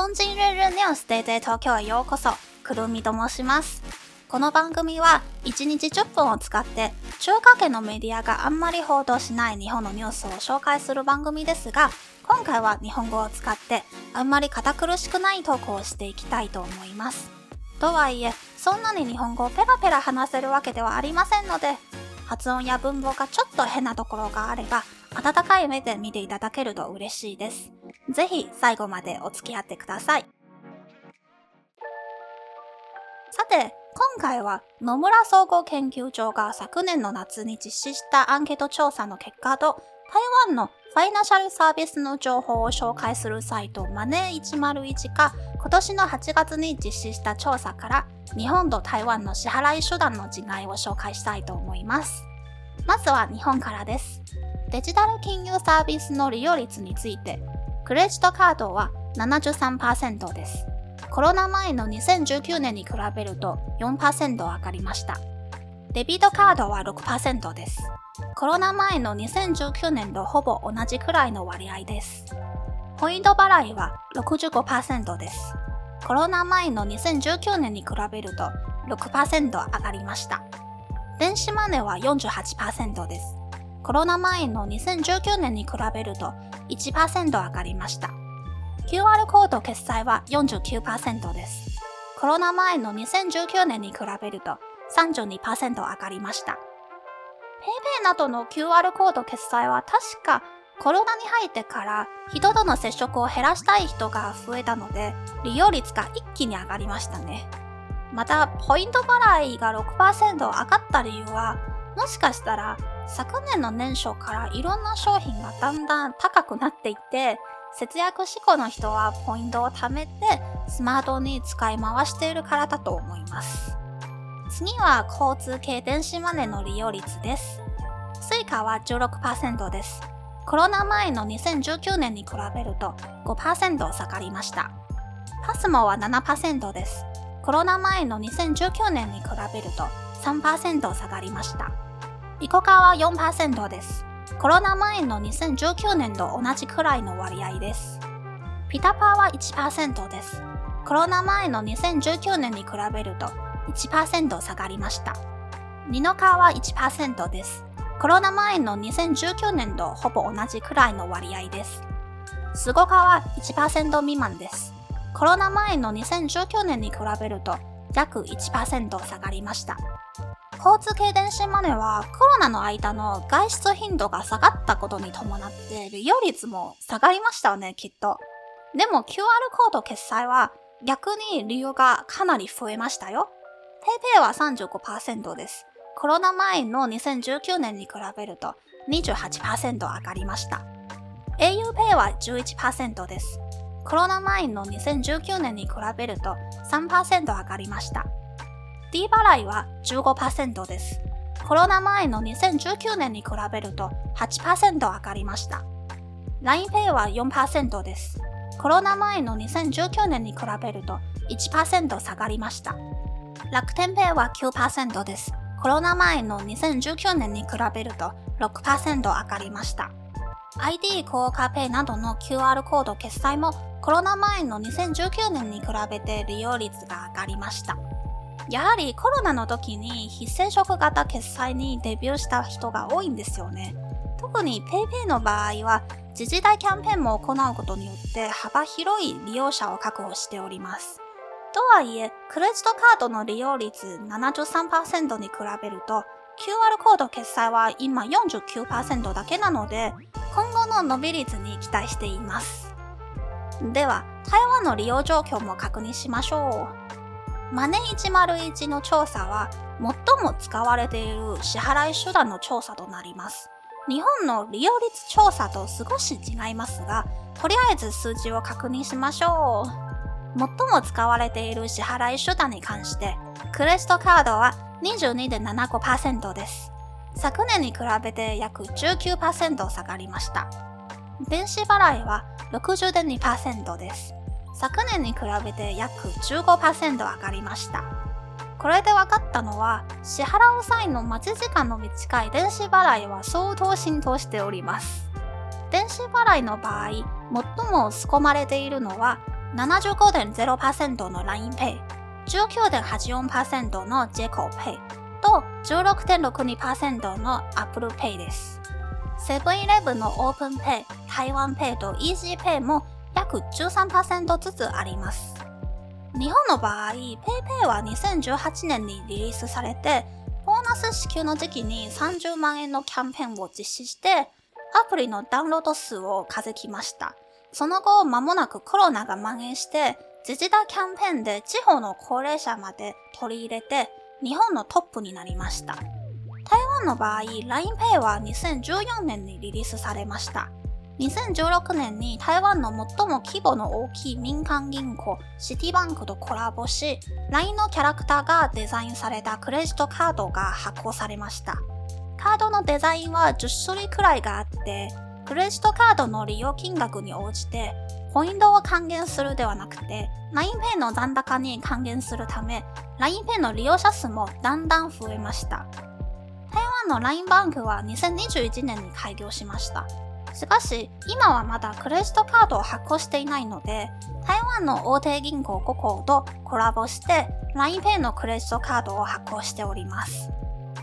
東京日日ニュースデイデイ東京へようこそ、くるみと申します。この番組は1日10分を使って中華圏のメディアがあんまり報道しない日本のニュースを紹介する番組ですが、今回は日本語を使ってあんまり堅苦しくない投稿をしていきたいと思います。とはいえ、そんなに日本語をペラペラ話せるわけではありませんので、発音や文法がちょっと変なところがあれば、温かい目で見ていただけると嬉しいです。ぜひ最後までお付き合ってください。さて、今回は野村総合研究所が昨年の夏に実施したアンケート調査の結果と台湾のファイナンシャルサービスの情報を紹介するサイトマネー101が今年の8月に実施した調査から日本と台湾の支払い手段の違いを紹介したいと思います。まずは日本からです。デジタル金融サービスの利用率について、クレジットカードは73%です。コロナ前の2019年に比べると4%上がりました。デビットカードは6%です。コロナ前の2019年とほぼ同じくらいの割合です。ポイント払いは65%です。コロナ前の2019年に比べると6%上がりました。電子マネーは48%です。コロナ前の2019年に比べると1%上がりました。QR コード決済は49%です。コロナ前の2019年に比べると32%上がりました。PayPay などの QR コード決済は確かコロナに入ってから人との接触を減らしたい人が増えたので利用率が一気に上がりましたね。また、ポイント払いが6%上がった理由はもしかしたら昨年の年初からいろんな商品がだんだん高くなっていて節約志向の人はポイントを貯めてスマートに使い回しているからだと思います。次は交通系電子マネーの利用率です。Suica は16%です。コロナ前の2019年に比べると5%下がりました。パスモは7%です。コロナ前の2019年に比べると3%下がりました。イコカは4%です。コロナ前の2019年と同じくらいの割合です。ピタパーは1%です。コロナ前の2019年に比べると1%下がりました。ニノカは1%です。コロナ前の2019年とほぼ同じくらいの割合です。スゴカは1%未満です。コロナ前の2019年に比べると約1%下がりました。交通系電子マネーはコロナの間の外出頻度が下がったことに伴って利用率も下がりましたよね、きっと。でも QR コード決済は逆に利用がかなり増えましたよ。PayPay は35%です。コロナ前の2019年に比べると28%上がりました。auPay は11%です。コロナ前の2019年に比べると3%上がりました。D 払いは15%です。コロナ前の2019年に比べると8%上がりました。LINEPay は4%です。コロナ前の2019年に比べると1%下がりました。楽天ペイは9%です。コロナ前の2019年に比べると6%上がりました。ID コーカーペイなどの QR コード決済もコロナ前の2019年に比べて利用率が上がりました。やはりコロナの時に非接触型決済にデビューした人が多いんですよね。特に PayPay の場合は自治体キャンペーンも行うことによって幅広い利用者を確保しております。とはいえ、クレジットカードの利用率73%に比べると QR コード決済は今49%だけなので今後の伸び率に期待しています。では、台湾の利用状況も確認しましょう。マネ101の調査は最も使われている支払い手段の調査となります。日本の利用率調査と少し違いますが、とりあえず数字を確認しましょう。最も使われている支払い手段に関して、クレジットカードは22.75%です。昨年に比べて約19%下がりました。電子払いは60.2%です。昨年に比べて約15%上がりました。これで分かったのは、支払う際の待ち時間の短い電子払いは相当浸透しております。電子払いの場合、最も仕込まれているのは、75.0%の LINEPay、19.84%の JCOPay と16.62%の ApplePay です。セブンイレブンの OpenPay、台湾 Pay と EasyPay も約13%ずつあります。日本の場合、PayPay は2018年にリリースされて、ボーナス支給の時期に30万円のキャンペーンを実施して、アプリのダウンロード数を数きました。その後、間もなくコロナが蔓延して、自治体キャンペーンで地方の高齢者まで取り入れて、日本のトップになりました。台湾の場合、LINEPay は2014年にリリースされました。2016年に台湾の最も規模の大きい民間銀行シティバンクとコラボし LINE のキャラクターがデザインされたクレジットカードが発行されました。カードのデザインは10種類くらいがあってクレジットカードの利用金額に応じてポイントを還元するではなくて LINEPay の残高に還元するため LINEPay の利用者数もだんだん増えました。台湾の LINE バンクは2021年に開業しました。しかし、今はまだクレジットカードを発行していないので、台湾の大手銀行5行とコラボして LINEPay のクレジットカードを発行しております。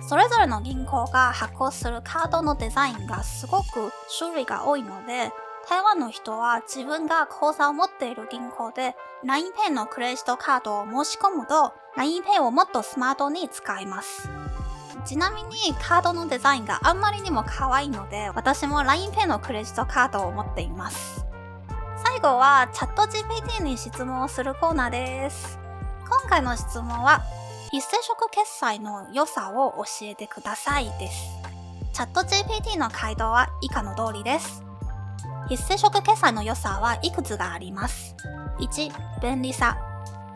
それぞれの銀行が発行するカードのデザインがすごく種類が多いので、台湾の人は自分が口座を持っている銀行で LINEPay のクレジットカードを申し込むと LINEPay をもっとスマートに使えます。ちなみにカードのデザインがあんまりにも可愛いので、私も LINEPay のクレジットカードを持っています。最後はチャット GPT に質問をするコーナーです。今回の質問は、非接触決済の良さを教えてくださいです。チャット GPT の回答は以下の通りです。非接触決済の良さはいくつがあります？1、便利さ。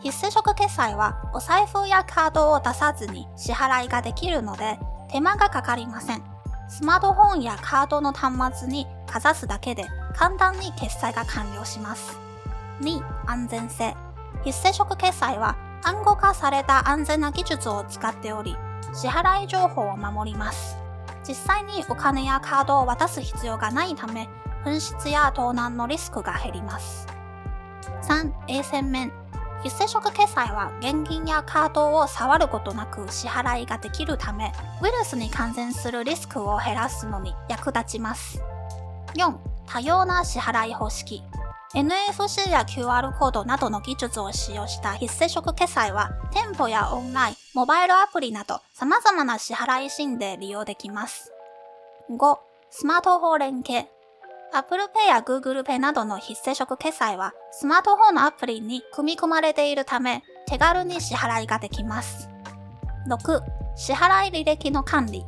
非接触決済はお財布やカードを出さずに支払いができるので手間がかかりません。スマートフォンやカードの端末にかざすだけで簡単に決済が完了します。2、安全性。非接触決済は暗号化された安全な技術を使っており、支払い情報を守ります。実際にお金やカードを渡す必要がないため、紛失や盗難のリスクが減ります。3、衛生面。非接触決済は現金やカードを触ることなく支払いができるため、ウイルスに感染するリスクを減らすのに役立ちます。4. 多様な支払い方式 NFC や QR コードなどの技術を使用した非接触決済は店舗やオンライン、モバイルアプリなど様々な支払いシーンで利用できます。5. スマートフォン連携 Apple Pay や Google Pay などの非接触決済はスマートフォンのアプリに組み込まれているため手軽に支払いができます。6. 支払い履歴の管理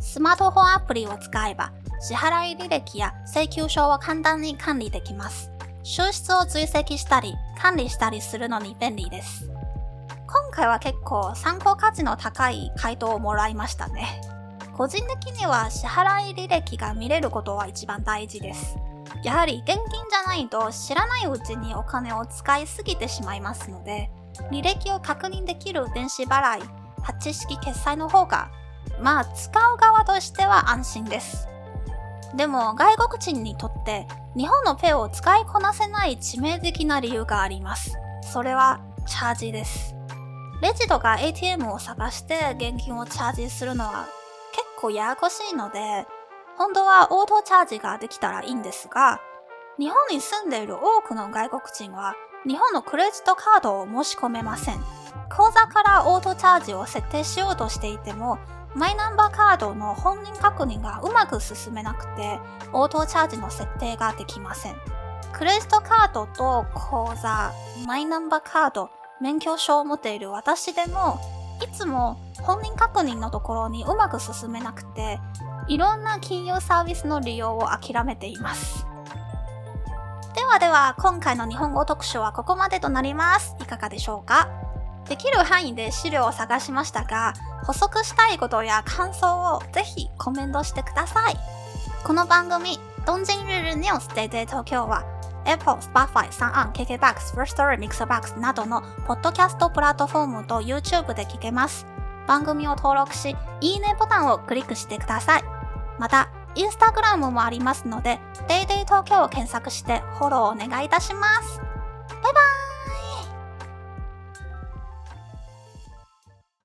スマートフォンアプリを使えば支払い履歴や請求書を簡単に管理できます。収出を追跡したり管理したりするのに便利です。今回は結構参考価値の高い回答をもらいましたね。個人的には支払い履歴が見れることは一番大事です。やはり現金じゃないと知らないうちにお金を使いすぎてしまいますので、履歴を確認できる電子払い、タッチ式決済の方が、まあ使う側としては安心です。でも外国人にとって日本のペイを使いこなせない致命的な理由があります。それはチャージです。レジとか ATM を探して現金をチャージするのは構ややこしいので、本当はオートチャージができたらいいんですが、日本に住んでいる多くの外国人は日本のクレジットカードを申し込めません。口座からオートチャージを設定しようとしていても、マイナンバーカードの本人確認がうまく進めなくて、オートチャージの設定ができません。クレジットカードと口座、マイナンバーカード、免許証を持っている私でも、いつも本人確認のところにうまく進めなくて、いろんな金融サービスの利用を諦めています。ではでは、今回の日本語特集はここまでとなります。いかがでしょうか？できる範囲で資料を探しましたが、補足したいことや感想をぜひコメントしてください。この番組、東京日日ニュース DayDay 東京は Apple、Spotify、サンアン、KKBOX、First Story、Mixbox などのポッドキャストプラットフォームと YouTube で聞けます。番組を登録し、いいねボタンをクリックしてください。また、インスタグラムもありますので、DayDay 東京を検索してフォローお願いいたします。バイバイ